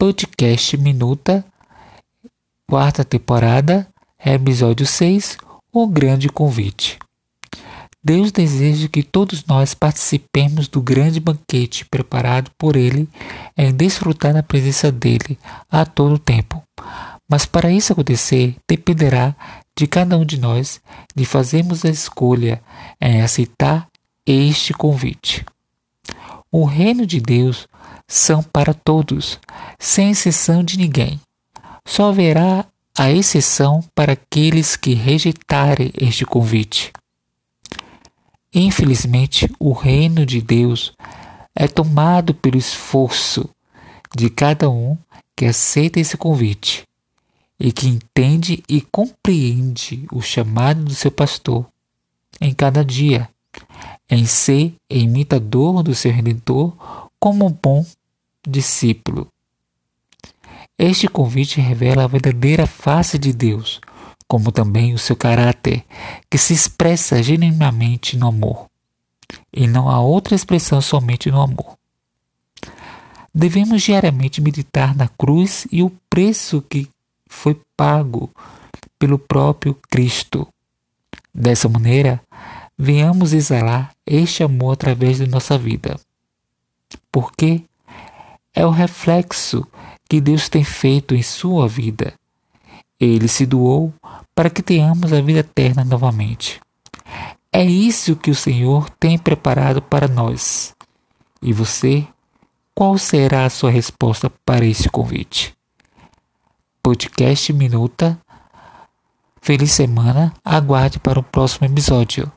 Podcast Minuta, quarta temporada, episódio 6, O Grande Convite. Deus deseja que todos nós participemos do grande banquete preparado por Ele em desfrutar da presença dele a todo tempo. Mas para isso acontecer, dependerá de cada um de nós de fazermos a escolha em aceitar este convite. O reino de Deus são para todos, sem exceção de ninguém. Só haverá a exceção para aqueles que rejeitarem este convite. Infelizmente, o reino de Deus é tomado pelo esforço de cada um que aceita esse convite e que entende e compreende o chamado do seu pastor em cada dia, em ser imitador do seu redentor como um bom discípulo. Este convite revela a verdadeira face de Deus, como também o seu caráter, que se expressa genuinamente no amor, e não há outra expressão somente no amor. Devemos diariamente meditar na cruz e o preço que foi pago pelo próprio Cristo. Dessa maneira, venhamos exalar este amor através de nossa vida. Porque é o reflexo que Deus tem feito em sua vida. Ele se doou para que tenhamos a vida eterna novamente. É isso que o Senhor tem preparado para nós. E você, qual será a sua resposta para esse convite? Podcast Minuta. Feliz semana. Aguarde para o próximo episódio.